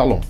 Shalom.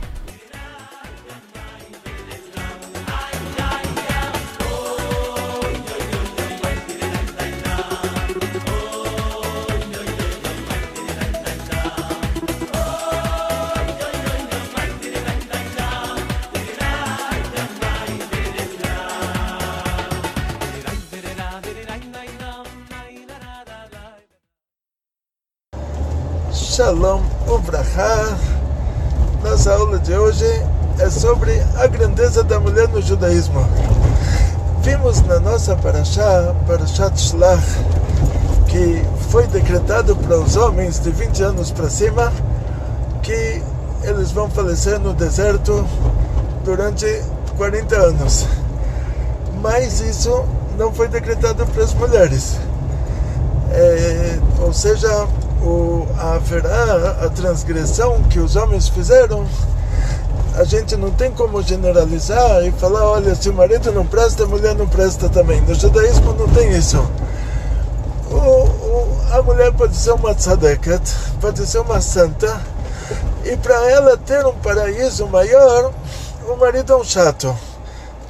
Shalom Uvrahá. Nossa aula de hoje é sobre a grandeza da mulher no judaísmo. Vimos na nossa Parashá, Parashat Shlach, que foi decretado para os homens de 20 anos para cima que eles vão falecer no deserto durante 40 anos. Mas isso não foi decretado para as mulheres. É, ou seja, o, haverá a transgressão que os homens fizeram, a gente não tem como generalizar e falar, olha, se o marido não presta, a mulher não presta também. No judaísmo não tem isso. O, o, a mulher pode ser uma tzadeket, pode ser uma santa, e para ela ter um paraíso maior, o marido é um chato.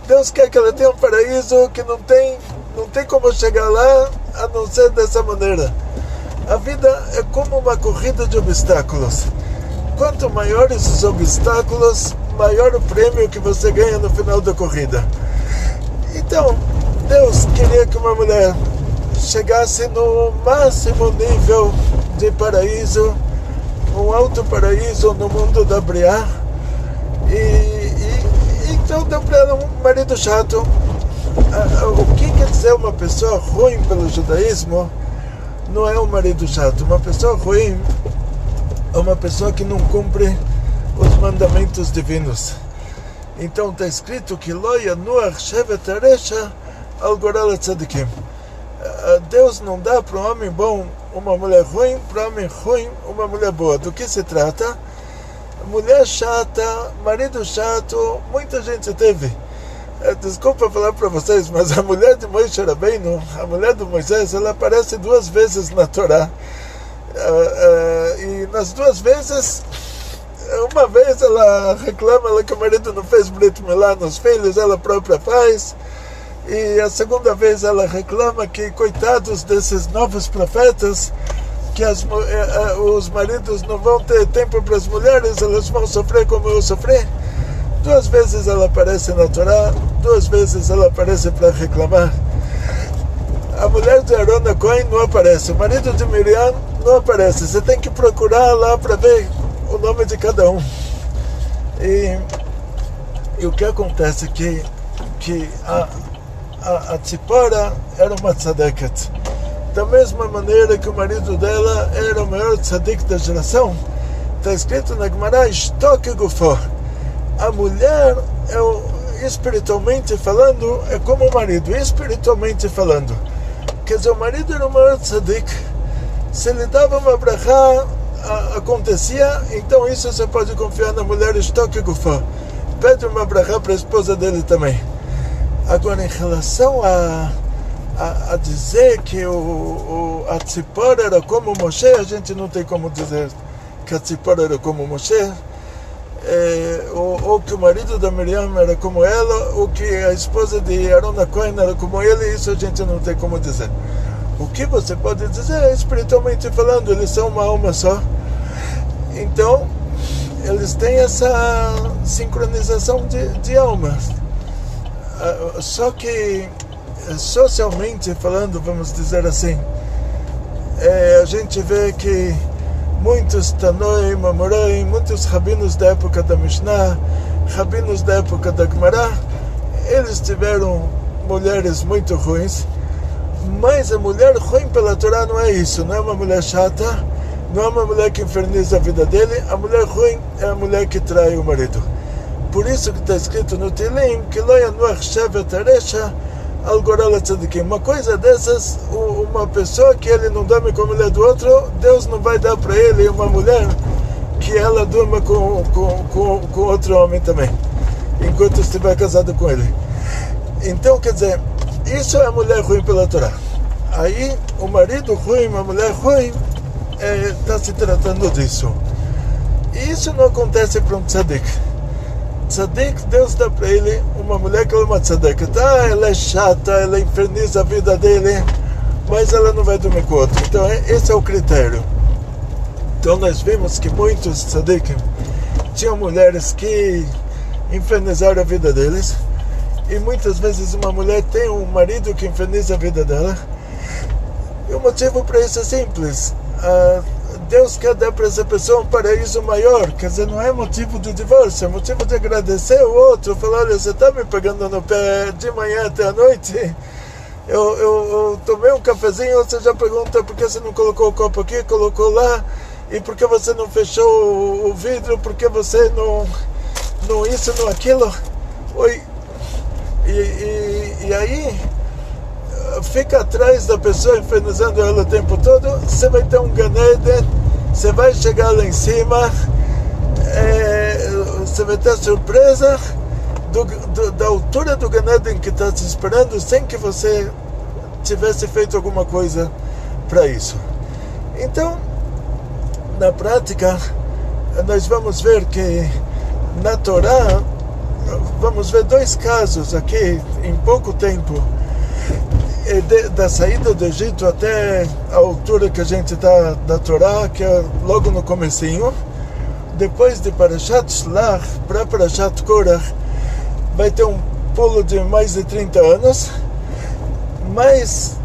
Deus quer que ela tenha um paraíso que não tem, não tem como chegar lá a não ser dessa maneira. A vida é como uma corrida de obstáculos. Quanto maiores os obstáculos, maior o prêmio que você ganha no final da corrida. Então, Deus queria que uma mulher chegasse no máximo nível de paraíso, um alto paraíso no mundo da Briá. E, e, então deu para ela um marido chato. O que quer dizer uma pessoa ruim pelo judaísmo? Não é um marido chato. Uma pessoa ruim é uma pessoa que não cumpre os mandamentos divinos. Então está escrito que Loia Nuach Shevet Aresha Tzadikim. Deus não dá para um homem bom uma mulher ruim, para um homem ruim uma mulher boa. Do que se trata? Mulher chata, marido chato, muita gente teve. Desculpa falar para vocês, mas a mulher de Moisés Rabbeinu, a mulher de Moisés, ela aparece duas vezes na Torá. Uh, uh, e nas duas vezes, uma vez ela reclama ela que o marido não fez Brit Milá nos filhos, ela própria faz. E a segunda vez ela reclama que, coitados desses novos profetas, que as, os maridos não vão ter tempo para as mulheres, elas vão sofrer como eu sofri. Duas vezes ela aparece na Torá, duas vezes ela aparece para reclamar. A mulher de Arona Cohen não aparece, o marido de Miriam não aparece. Você tem que procurar lá para ver o nome de cada um. E, e o que acontece é que, que a, a, a Tzipora era uma tzadeket. Da mesma maneira que o marido dela era o maior tzadik da geração, está escrito na Gemara, Shtok Gufo a mulher, é, espiritualmente falando, é como o marido, espiritualmente falando. Quer dizer, o marido era maior tzadik. Se ele dava uma brachá, acontecia, então isso você pode confiar na mulher estoque gufá. Pede uma brachá para a esposa dele também. Agora, em relação a, a, a dizer que o, o, a Tzipor era como Moshe, a gente não tem como dizer que a Tzipor era como Moshe é, ou, ou, que o marido da Miriam era como ela, ou que a esposa de Arona Cohen era como ele, isso a gente não tem como dizer. O que você pode dizer, espiritualmente falando, eles são uma alma só. Então, eles têm essa sincronização de, de almas. Ah, só que, socialmente falando, vamos dizer assim, é, a gente vê que muitos Tanoi, Mamorai, muitos rabinos da época da Mishnah, rabinos da época da Gemara, eles tiveram mulheres muito ruins, mas a mulher ruim pela Torá não é isso, não é uma mulher chata, não é uma mulher que inferniza a vida dele, a mulher ruim é a mulher que trai o marido. Por isso que está escrito no Tilim que lo yanuach shevet aresha. Uma coisa dessas, uma pessoa que ele não dorme com a mulher do outro, Deus não vai dar para ele uma mulher que ela durma com, com, com, com outro homem também, enquanto estiver casado com ele. Então, quer dizer, isso é a mulher ruim pela Torá. Aí, o marido ruim, uma mulher ruim, está é, se tratando disso. E isso não acontece para um tzadik tzadik, Deus dá para ele uma mulher que é uma tzadik. Tá, ela é chata, ela inferniza a vida dele, mas ela não vai dormir com outro. Então, é, esse é o critério. Então, nós vimos que muitos tzadikim tinham mulheres que infernizaram a vida deles. E muitas vezes uma mulher tem um marido que inferniza a vida dela. E o motivo para isso é simples. Uh, Deus quer dar para essa pessoa um paraíso maior. Quer dizer, não é motivo de divórcio, é motivo de agradecer o outro. Falar, olha, você está me pegando no pé de manhã até a noite. Eu, eu, eu, tomei um cafezinho, você já pergunta por que você não colocou o copo aqui, colocou lá, e por que você não fechou o, o vidro, por que você não, não isso, não aquilo. Oi. E, e, e aí fica atrás da pessoa infernizando ela o tempo todo, você vai ter um ganede, você vai chegar lá em cima, é, você vai ter surpresa do, do, da altura do ganede que está te esperando sem que você tivesse feito alguma coisa para isso. Então, na prática, nós vamos ver que na Torá, vamos ver dois casos aqui em pouco tempo de, da saída do Egito até a altura que a gente está da Torá, que é logo no comecinho, depois de Parashat Shlach para Parashat Korach, vai ter um pulo de mais de 30 anos, mas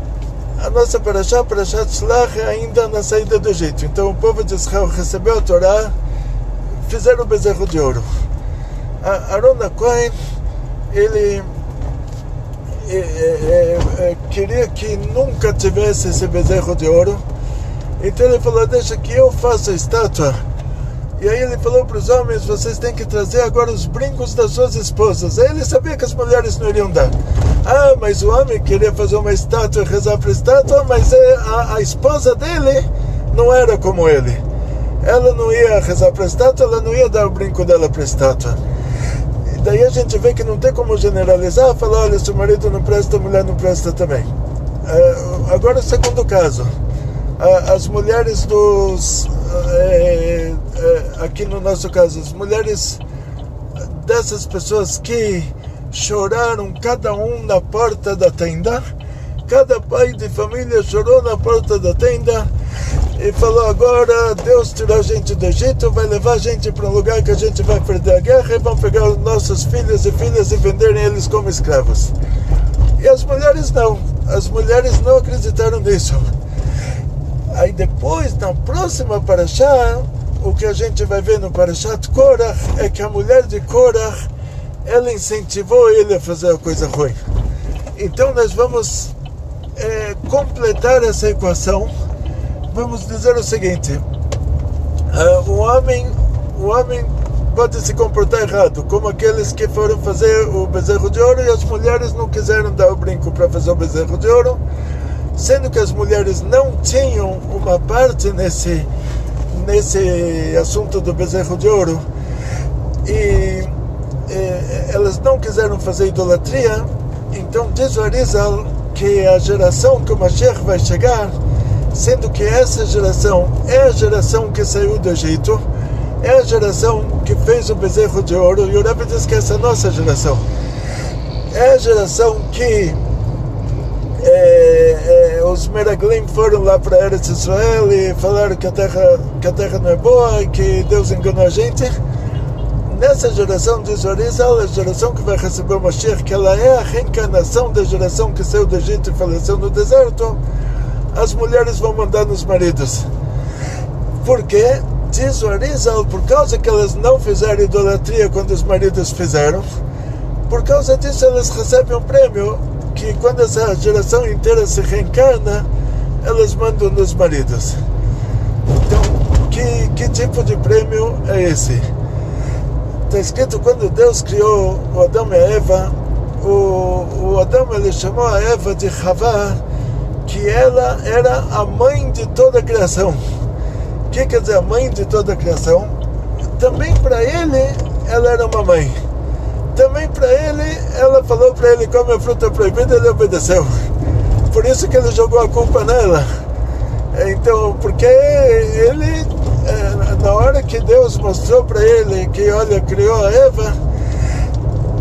a nossa Parashat, Parashat Shlach, ainda na saída do Egito. Então o povo de Israel recebeu a Torá, fizeram o bezerro de ouro. Arona Cohen, ele é, é, é, queria que nunca tivesse esse bezerro de ouro. Então ele falou: Deixa que eu faça a estátua. E aí ele falou para os homens: Vocês têm que trazer agora os brincos das suas esposas. Aí ele sabia que as mulheres não iriam dar. Ah, mas o homem queria fazer uma estátua e rezar para a estátua, mas a, a esposa dele não era como ele. Ela não ia rezar para a estátua, ela não ia dar o brinco dela para a estátua daí a gente vê que não tem como generalizar, falar, olha, se o marido não presta, a mulher não presta também. Uh, agora, segundo caso, as mulheres dos, uh, aqui no nosso caso, as mulheres dessas pessoas que choraram cada um na porta da tenda, cada pai de família chorou na porta da tenda e falou: agora Deus tirou a gente do Egito, vai levar a gente para um lugar que a gente vai perder a guerra e vão pegar os nossos filhos e filhas e venderem eles como escravos. E as mulheres não, as mulheres não acreditaram nisso. Aí depois, na próxima Parashá, o que a gente vai ver no Parashat Korach é que a mulher de Korach, ela incentivou ele a fazer a coisa ruim. Então nós vamos é, completar essa equação vamos dizer o seguinte: uh, o homem, o homem pode se comportar errado, como aqueles que foram fazer o bezerro de ouro e as mulheres não quiseram dar o brinco para fazer o bezerro de ouro, sendo que as mulheres não tinham uma parte nesse nesse assunto do bezerro de ouro e, elas não quiseram fazer idolatria, então diz o Arizal que a geração que o Mashiach vai chegar sendo que essa geração é a geração que saiu do Egito, é a geração que fez o bezerro de ouro, e o Rebbe diz que essa é a nossa geração. É a geração que é, é, os Meraglim foram lá para Eretz Israel e falaram que a, terra, que a terra não é boa que Deus enganou a gente. Nessa geração, diz Orizal, a geração que vai receber o Mashiach, que ela é a reencarnação da geração que saiu do Egito e faleceu no deserto, as mulheres vão mandar nos maridos. Por quê? Diz Orizal, por causa que elas não fizeram idolatria quando os maridos fizeram, por causa disso elas recebem um prêmio que quando essa geração inteira se reencarna, elas mandam nos maridos. Então, que, que tipo de prêmio é esse? Está escrito quando Deus criou o Adão e a Eva, o, o Adão ele chamou a Eva de Havá, que ela era a mãe de toda a criação. O que quer dizer a mãe de toda a criação? Também para ele, ela era uma mãe também para ele, ela falou para ele come a fruta proibida, ele obedeceu. Por isso que ele jogou a culpa nela. Então, porque ele, é, na hora que Deus mostrou para ele que, olha, criou a Eva,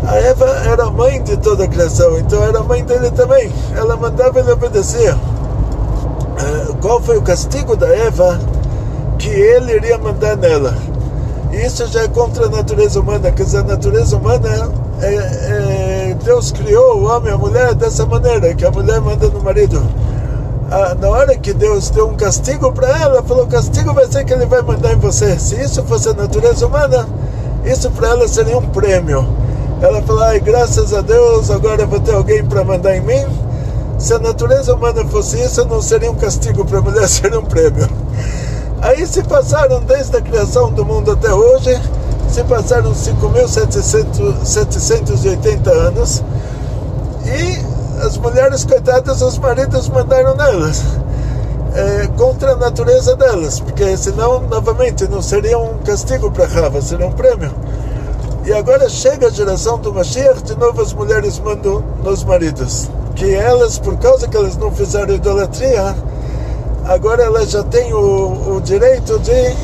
a Eva era mãe de toda a criação, então era mãe dele também. Ela mandava ele obedecer. É, qual foi o castigo da Eva que ele iria mandar nela? Isso já é contra a natureza humana, quer dizer, a natureza humana, é, é, Deus criou o homem e a mulher dessa maneira, que a mulher manda no marido. Ah, na hora que Deus deu um castigo para ela, falou: o castigo vai ser que ele vai mandar em você. Se isso fosse a natureza humana, isso para ela seria um prêmio. Ela falou: ai, graças a Deus, agora vou ter alguém para mandar em mim. Se a natureza humana fosse isso, não seria um castigo para a mulher, seria um prêmio. Aí se passaram desde a criação do mundo até hoje, se passaram 5.780 anos e as mulheres coitadas, os maridos mandaram nelas. É, contra a natureza delas, porque senão, novamente, não seria um castigo para Rava, seria um prêmio. E agora chega a geração do Mashiach, de novo as mulheres mandam nos maridos, que elas, por causa que elas não fizeram idolatria, agora ela já tem o, o direito de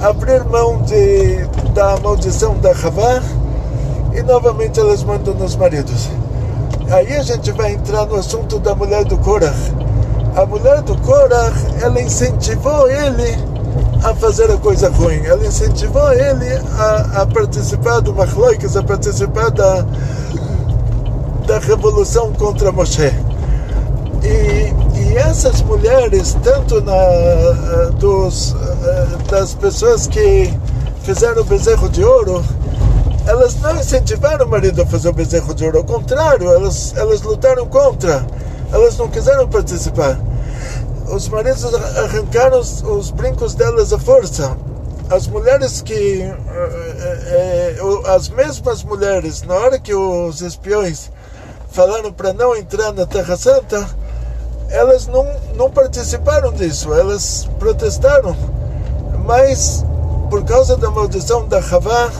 abrir mão de, da maldição da Havá e novamente elas mandam nos maridos. Aí a gente vai entrar no assunto da mulher do Korah. A mulher do Korah, ela incentivou ele a fazer a coisa ruim. Ela incentivou ele a, a participar do Machloikas, a participar da, da revolução contra Moshe. E essas mulheres, tanto na, eh, dos, eh, das pessoas que fizeram o bezerro de ouro, elas não incentivaram o marido a fazer o bezerro de ouro, ao contrário, elas, elas lutaram contra, elas não quiseram participar. Os maridos arrancaram os, os brincos delas à força. As mulheres que. Eh, as mesmas mulheres, na hora que os espiões falaram para não entrar na Terra Santa, elas não, não participaram disso, elas protestaram, mas por causa da maldição da Havá,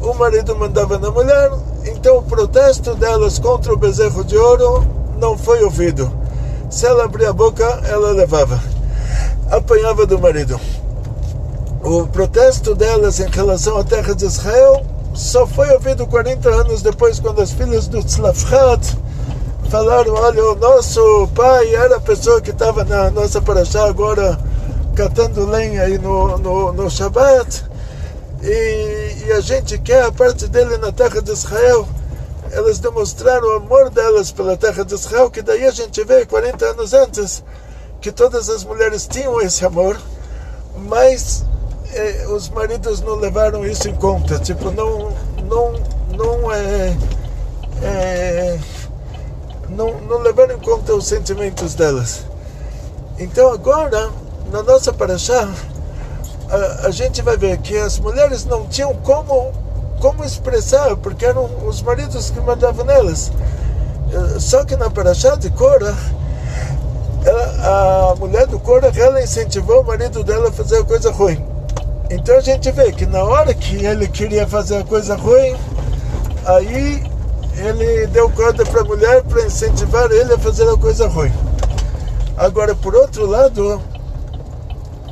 o marido mandava na mulher, então o protesto delas contra o bezerro de ouro não foi ouvido. Se ela abria a boca, ela levava, apanhava do marido. O protesto delas em relação à terra de Israel só foi ouvido 40 anos depois, quando as filhas do Tzlafhat falaram, olha, o nosso pai era a pessoa que estava na nossa paraxá agora catando lenha aí no, no, no Shabat e, e, a gente quer a parte dele na terra de Israel. Elas demonstraram o amor delas pela terra de Israel, que daí a gente vê 40 anos antes que todas as mulheres tinham esse amor, mas eh, os maridos não levaram isso em conta. Tipo, não, não, não é, é não, não levaram em conta os sentimentos delas. Então agora, na nossa paraxá, a, a gente vai ver que as mulheres não tinham como, como expressar, porque eram os maridos que mandavam nelas. Eh, só que na paraxá de Cora, a mulher do Cora, ela incentivou o marido dela a fazer a coisa ruim. Então a gente vê que na hora que ele queria fazer a coisa ruim, aí ele deu corda para a mulher para incentivar ele a fazer a coisa ruim. Agora, por outro lado,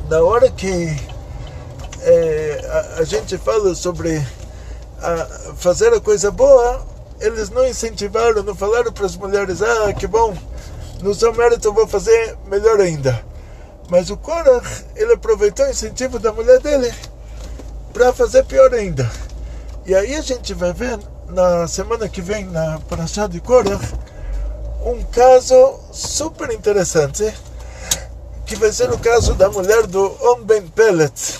na hora que é, a, a, gente fala sobre a, fazer a coisa boa, eles não incentivaram, não falaram para as mulheres, ah, que bom, no seu mérito eu vou fazer melhor ainda. Mas o Korah, ele aproveitou o incentivo da mulher dele para fazer pior ainda. E aí a gente vai ver na semana que vem na Parashá de Korah um caso super interessante que vai ser o caso da mulher do On Ben Pellet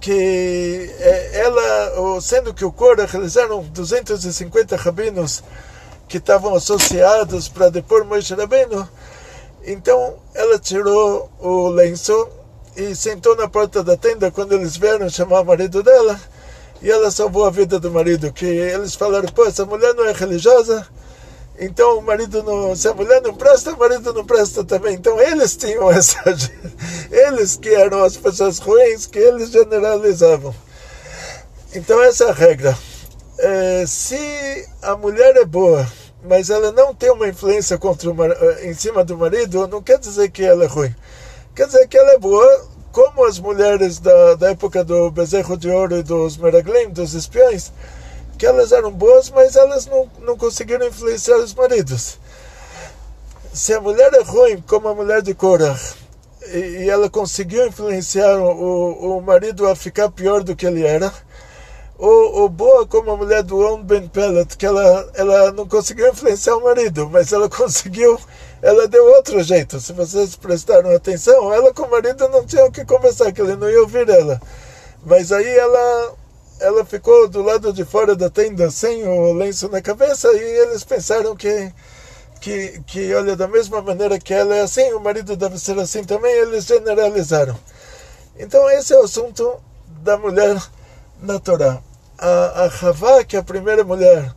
que é, ela, sendo que o Korah eles eram 250 rabinos que estavam associados para depor Moshe Rabbeinu, então ela tirou o lenço e sentou na porta da tenda. Quando eles vieram chamar o marido dela e ela salvou a vida do marido, que eles falaram, pô, essa mulher não é religiosa, então o marido não, se a mulher não presta, o marido não presta também. Então eles tinham essa, eles que eram as pessoas ruins, que eles generalizavam. Então essa é a regra. É, se a mulher é boa, mas ela não tem uma influência contra o, eh, em cima do marido, não quer dizer que ela é ruim. Quer dizer que ela é boa, como as mulheres da, da época do bezerro de ouro e dos meraglim, dos espiões, que elas eram boas, mas elas não, não conseguiram influenciar os maridos. Se a mulher é ruim, como a mulher de Korah, e, e ela conseguiu influenciar o, o marido a ficar pior do que ele era, ou, ou boa como a mulher do On Ben Pellet, que ela, ela não conseguiu influenciar o marido, mas ela conseguiu, ela deu outro jeito. Se vocês prestaram atenção, ela com o marido não tinham que conversar, que ele não ia ouvir ela. Mas aí ela, ela ficou do lado de fora da tenda sem o lenço na cabeça e eles pensaram que que, que olha, da mesma maneira que ela é assim, o marido deve ser assim também, eles generalizaram. Então esse é o assunto da mulher na Torá a, a que é a primeira mulher,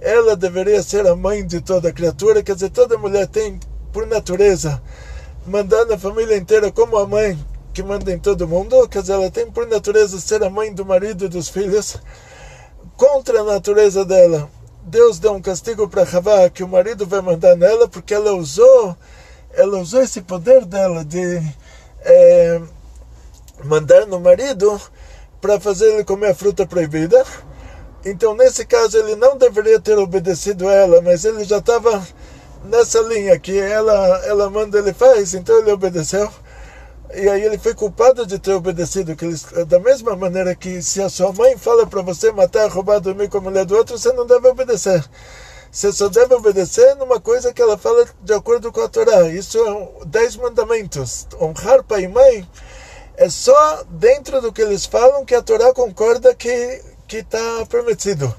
ela deveria ser a mãe de toda criatura, quer dizer, toda mulher tem, por natureza, mandar na família inteira como a mãe que manda em todo mundo, quer dizer, ela tem por natureza ser a mãe do marido e dos filhos, contra a natureza dela. Deus deu um castigo para Havá que o marido vai mandar nela porque ela usou, ela usou esse poder dela de é, mandar no marido para fazer ele comer a fruta proibida. Então, nesse caso, ele não deveria ter obedecido ela, mas ele já estava nessa linha que ela, ela manda, ele faz, então ele obedeceu. E aí ele foi culpado de ter obedecido. Que da mesma maneira que se a sua mãe fala para você matar, roubar, dormir com a mulher do outro, você não deve obedecer. Você só deve obedecer numa coisa que ela fala de acordo com a Torá. Isso é dez mandamentos. Honrar pai e mãe é só dentro do que eles falam que a Torá concorda que que está permitido.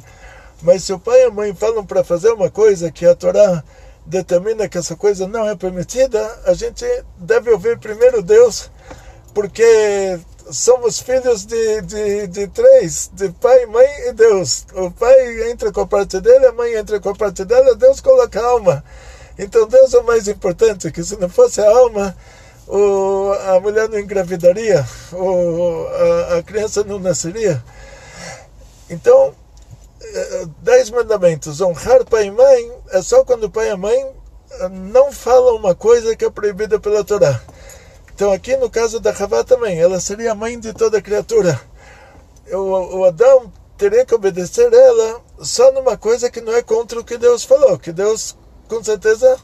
Mas se o pai e a mãe falam para fazer uma coisa que a Torá determina que essa coisa não é permitida, a gente deve ouvir primeiro Deus, porque somos filhos de, de, de três, de pai, mãe e Deus. O pai entra com a parte dele, a mãe entra com a parte dela, Deus coloca a alma. Então Deus é o mais importante, que se não fosse a alma, o, a mulher não engravidaria, o, a, a criança não nasceria. Então, eh, dez mandamentos, honrar pai e mãe é só quando o pai e a mãe eh, não falam uma coisa que é proibida pela Torá. Então aqui no caso da Havá também, ela seria a mãe de toda criatura. O, o Adão teria que obedecer ela só numa coisa que não é contra o que Deus falou, que Deus com certeza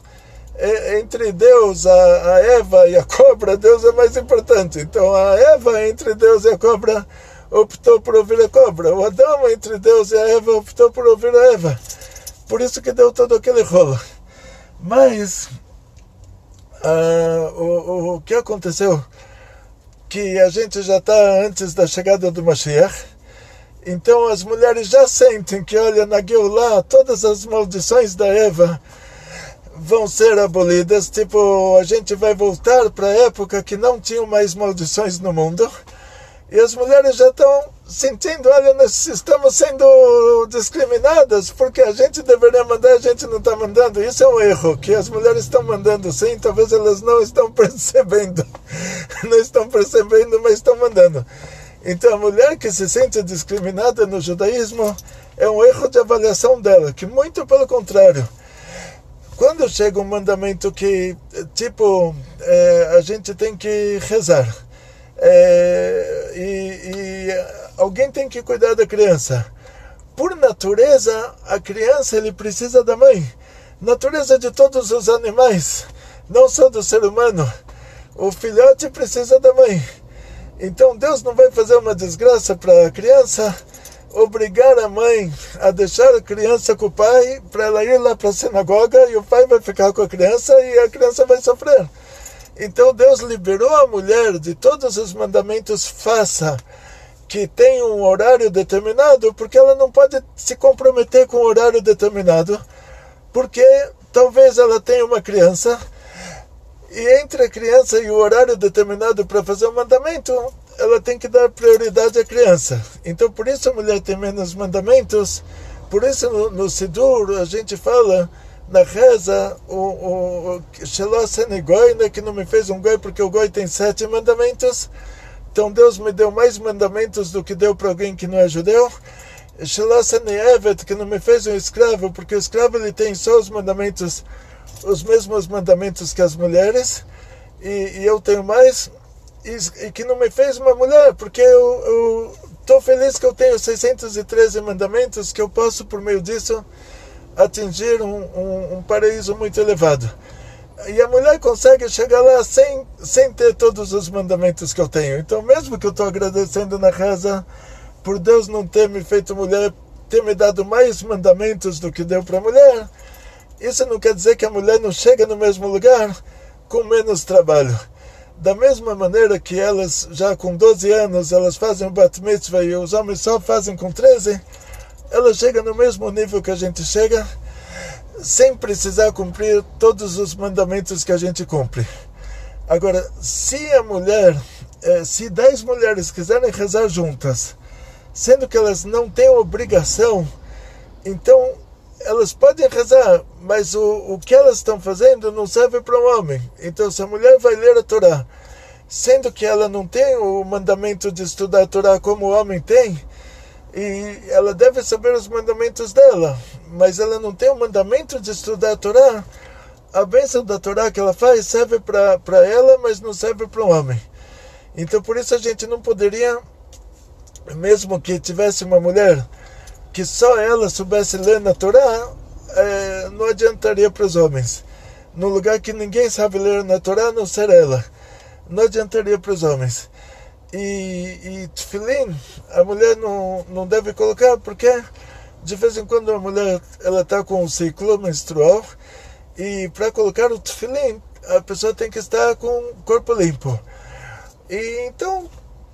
é, entre Deus, a, a, Eva e a cobra, Deus é mais importante. Então a Eva entre Deus e a cobra optou por ouvir a cobra. O Adão entre Deus e a Eva optou por ouvir a Eva. Por isso que deu todo aquele rolo. Mas o, o, o que aconteceu? Que a gente já está antes da chegada do Mashiach. Então as mulheres já sentem que, olha, na Geulah, todas as maldições da Eva vão ser abolidas. Tipo, a gente vai voltar para a época que não tinham mais maldições no mundo. E as mulheres já estão sentindo, olha, nós estamos sendo discriminadas porque a gente deveria mandar, a gente não está mandando. Isso é um erro, que as mulheres estão mandando sim, talvez elas não estão percebendo. Não estão percebendo, mas estão mandando. Então a mulher que se sente discriminada no judaísmo é um erro de avaliação dela, que muito pelo contrário quando chega um mandamento que, tipo, é, a gente tem que rezar, é, e, e alguém tem que cuidar da criança. Por natureza, a criança ele precisa da mãe. Natureza de todos os animais, não só do ser humano. O filhote precisa da mãe. Então Deus não vai fazer uma desgraça para a criança, obrigar a mãe a deixar a criança com o pai para ela ir lá para a sinagoga e o pai vai ficar com a criança e a criança vai sofrer. Então Deus liberou a mulher de todos os mandamentos faça que tem um horário determinado, porque ela não pode se comprometer com um horário determinado, porque talvez ela tenha uma criança e entre a criança e o horário determinado para fazer o mandamento, ela tem que dar prioridade à criança. Então, por isso a mulher tem menos mandamentos. Por isso, no, no Sidur, a gente fala na reza, o, o Goi, né, que não me fez um goi, porque o goi tem sete mandamentos. Então, Deus me deu mais mandamentos do que deu para alguém que não é judeu. Evet, que não me fez um escravo, porque o escravo ele tem só os mandamentos os mesmos mandamentos que as mulheres e, e eu tenho mais e, e, que não me fez uma mulher, porque eu estou feliz que eu tenho 613 mandamentos que eu posso, por meio disso, atingir um, um, um paraíso muito elevado. E a mulher consegue chegar lá sem, sem ter todos os mandamentos que eu tenho. Então, mesmo que eu estou agradecendo na reza por Deus não ter me feito mulher, ter me dado mais mandamentos do que deu para a mulher, isso não quer dizer que a mulher não chega no mesmo lugar com menos trabalho. Da mesma maneira que elas, já com 12 anos, elas fazem o bat mitzvah e os homens só fazem com 13, ela chega no mesmo nível que a gente chega, sem precisar cumprir todos os mandamentos que a gente cumpre. Agora, se a mulher, eh, se 10 mulheres quiserem rezar juntas, sendo que elas não têm obrigação, então elas podem rezar, mas o, o que elas estão fazendo não serve para um homem. Então, se a mulher vai ler a Torá, sendo que ela não tem o mandamento de estudar a Torá como o homem tem, e ela deve saber os mandamentos dela, mas ela não tem o mandamento de estudar a Torá, a bênção da Torá que ela faz serve para ela, mas não serve para o homem. Então, por isso a gente não poderia, mesmo que tivesse uma mulher que só ela soubesse ler na Torá, é, não adiantaria para os homens. No lugar que ninguém sabe ler na Torá, não ser ela. Não adiantaria para os homens. E, e tefilin, a mulher não, não deve colocar, porque de vez em quando a mulher ela está com um ciclo menstrual e para colocar o tefilin, a pessoa tem que estar com o corpo limpo. E então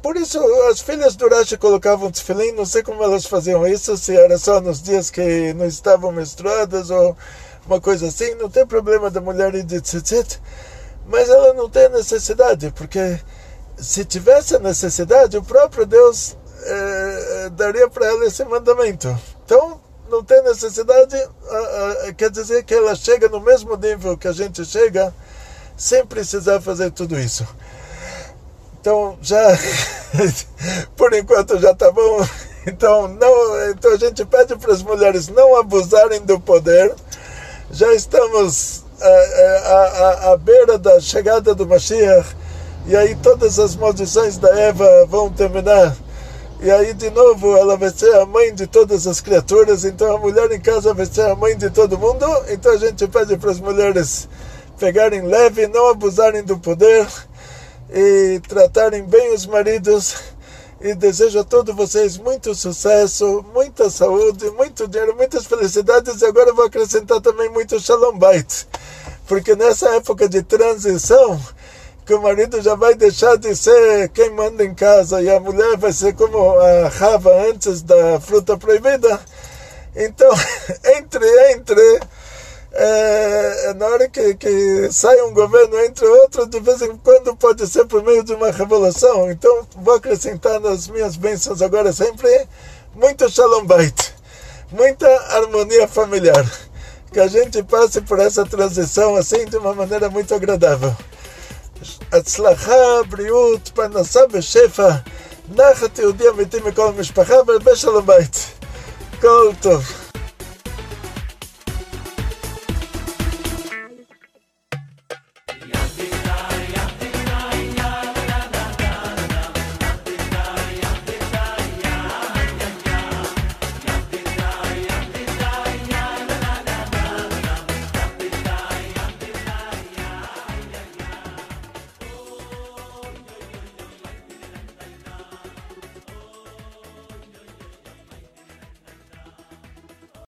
por isso, as filhas do Rashi colocavam tefilim, não sei como elas faziam isso, se era só nos dias que não estavam menstruadas ou uma coisa assim, não tem problema da mulher ir de tzitzit, mas ela não tem necessidade, porque se tivesse a necessidade, o próprio Deus eh, daria para ela esse mandamento. Então, não tem necessidade, quer dizer que ela chega no mesmo nível que a gente chega, sem precisar fazer tudo isso. Então já por enquanto já está bom. Então não, então a gente pede para as mulheres não abusarem do poder. Já estamos à, à, à beira da chegada do Mashiach e aí todas as maldições da Eva vão terminar. E aí de novo ela vai ser a mãe de todas as criaturas, então a mulher em casa vai ser a mãe de todo mundo. Então a gente pede para as mulheres pegarem leve, não abusarem do poder e tratarem bem os maridos. E desejo a todos vocês muito sucesso, muita saúde, muito dinheiro, muitas felicidades. E agora vou acrescentar também muito shalom bait. Porque nessa época de transição, que o marido já vai deixar de ser quem manda em casa e a mulher vai ser como a rava antes da fruta proibida. Então, entre, entre é, é, na hora que, que sai um governo entre outros, de vez em quando pode ser por meio de uma revolução. Então, vou acrescentar nas minhas bênçãos agora sempre muito shalom bait, muita harmonia familiar. Que a gente passe por essa transição assim de uma maneira muito agradável. הצלחה, בריאות, פרנסה ושפע, נחת יהודי אמיתי מכל המשפחה והרבה שלום בית. כל טוב.